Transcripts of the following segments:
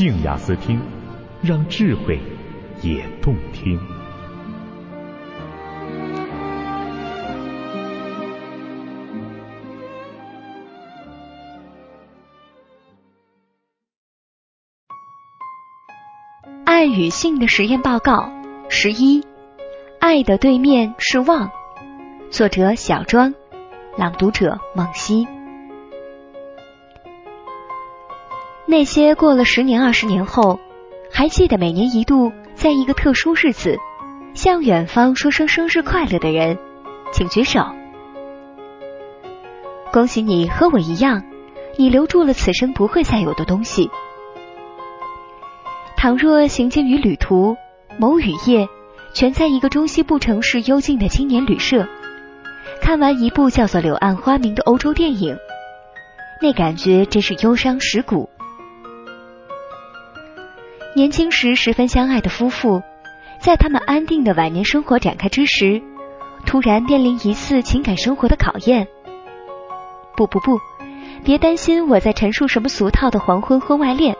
静雅思听，让智慧也动听。爱与性的实验报告十一：爱的对面是忘。作者小庄，朗读者孟西。那些过了十年、二十年后，还记得每年一度在一个特殊日子向远方说声生日快乐的人，请举手。恭喜你和我一样，你留住了此生不会再有的东西。倘若行经于旅途，某雨夜，全在一个中西部城市幽静的青年旅社，看完一部叫做《柳暗花明》的欧洲电影，那感觉真是忧伤蚀骨。年轻时十分相爱的夫妇，在他们安定的晚年生活展开之时，突然面临一次情感生活的考验。不不不，别担心，我在陈述什么俗套的黄昏婚外恋。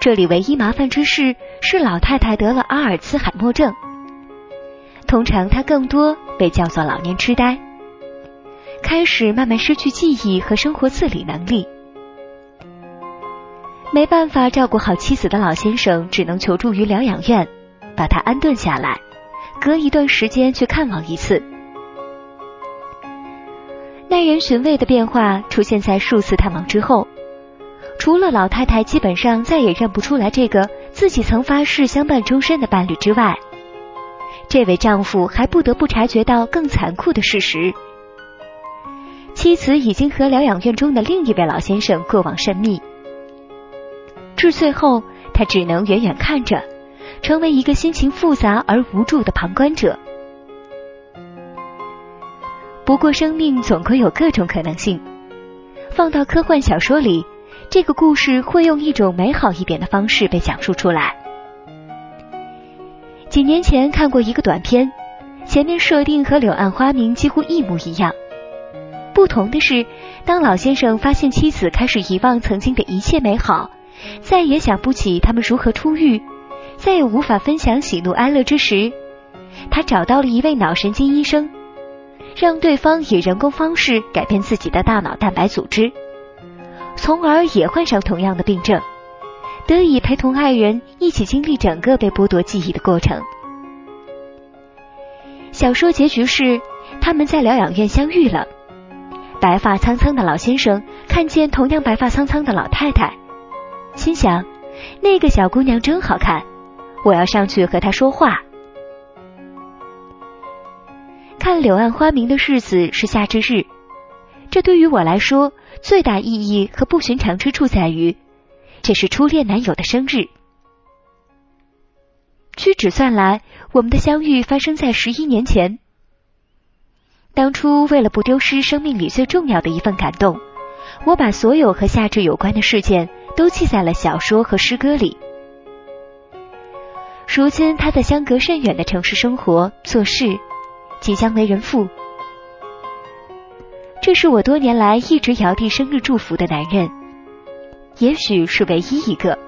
这里唯一麻烦之事是老太太得了阿尔茨海默症，通常她更多被叫做老年痴呆，开始慢慢失去记忆和生活自理能力。没办法照顾好妻子的老先生，只能求助于疗养院，把他安顿下来，隔一段时间去看望一次。耐人寻味的变化出现在数次探望之后，除了老太太基本上再也认不出来这个自己曾发誓相伴终身的伴侣之外，这位丈夫还不得不察觉到更残酷的事实：妻子已经和疗养院中的另一位老先生过往甚密。至最后，他只能远远看着，成为一个心情复杂而无助的旁观者。不过，生命总归有各种可能性。放到科幻小说里，这个故事会用一种美好一点的方式被讲述出来。几年前看过一个短片，前面设定和《柳暗花明》几乎一模一样，不同的是，当老先生发现妻子开始遗忘曾经的一切美好。再也想不起他们如何出狱，再也无法分享喜怒哀乐之时，他找到了一位脑神经医生，让对方以人工方式改变自己的大脑蛋白组织，从而也患上同样的病症，得以陪同爱人一起经历整个被剥夺记忆的过程。小说结局是他们在疗养院相遇了，白发苍苍的老先生看见同样白发苍苍的老太太。心想，那个小姑娘真好看，我要上去和她说话。看《柳暗花明》的日子是夏至日，这对于我来说最大意义和不寻常之处在于，这是初恋男友的生日。屈指算来，我们的相遇发生在十一年前。当初为了不丢失生命里最重要的一份感动，我把所有和夏至有关的事件。都记在了小说和诗歌里。如今他在相隔甚远的城市生活、做事，即将为人父。这是我多年来一直遥递生日祝福的男人，也许是唯一一个。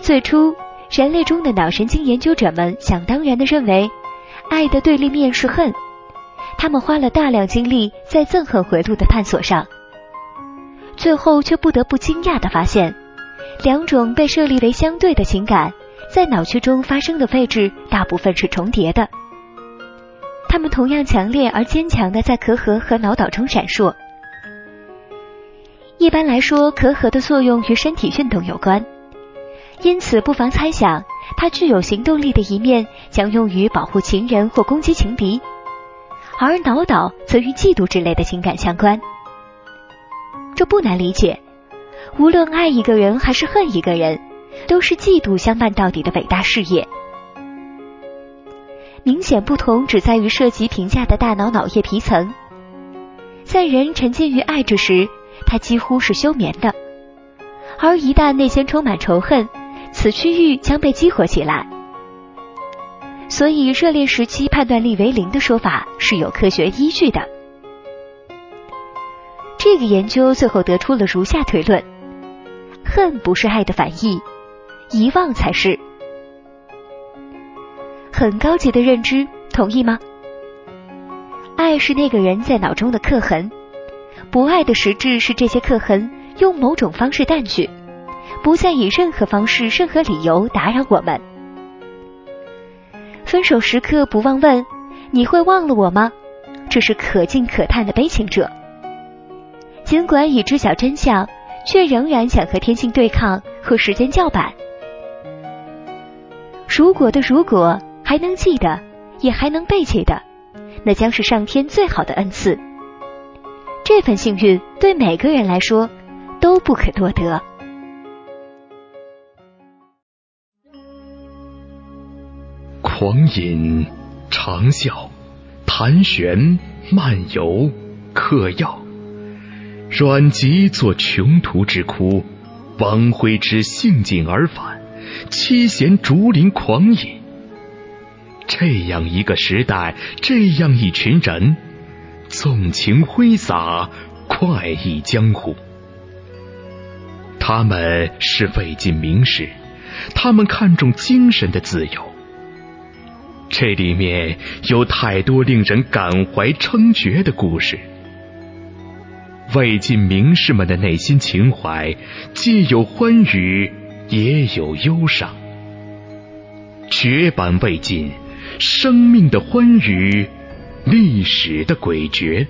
最初，人类中的脑神经研究者们想当然的认为，爱的对立面是恨，他们花了大量精力在憎恨回路的探索上。最后却不得不惊讶的发现，两种被设立为相对的情感，在脑区中发生的位置大部分是重叠的。它们同样强烈而坚强的在壳核和脑岛中闪烁。一般来说，壳核的作用与身体运动有关，因此不妨猜想，它具有行动力的一面将用于保护情人或攻击情敌，而脑岛则与嫉妒之类的情感相关。这不难理解，无论爱一个人还是恨一个人，都是嫉妒相伴到底的伟大事业。明显不同只在于涉及评价的大脑脑叶皮层，在人沉浸于爱之时，它几乎是休眠的；而一旦内心充满仇恨，此区域将被激活起来。所以，热恋时期判断力为零的说法是有科学依据的。这个研究最后得出了如下推论：恨不是爱的反义，遗忘才是。很高级的认知，同意吗？爱是那个人在脑中的刻痕，不爱的实质是这些刻痕用某种方式淡去，不再以任何方式、任何理由打扰我们。分手时刻不忘问：你会忘了我吗？这是可敬可叹的悲情者。尽管已知晓真相，却仍然想和天性对抗，和时间叫板。如果的如果。还能记得，也还能背记的，那将是上天最好的恩赐。这份幸运对每个人来说都不可多得。狂饮、长啸、盘旋、漫游、嗑药，阮籍作穷途之哭，王徽之兴尽而返，七贤竹林狂饮。这样一个时代，这样一群人，纵情挥洒，快意江湖。他们是魏晋名士，他们看重精神的自由。这里面有太多令人感怀称绝的故事。魏晋名士们的内心情怀，既有欢愉，也有忧伤。绝版魏晋。生命的欢愉，历史的诡谲。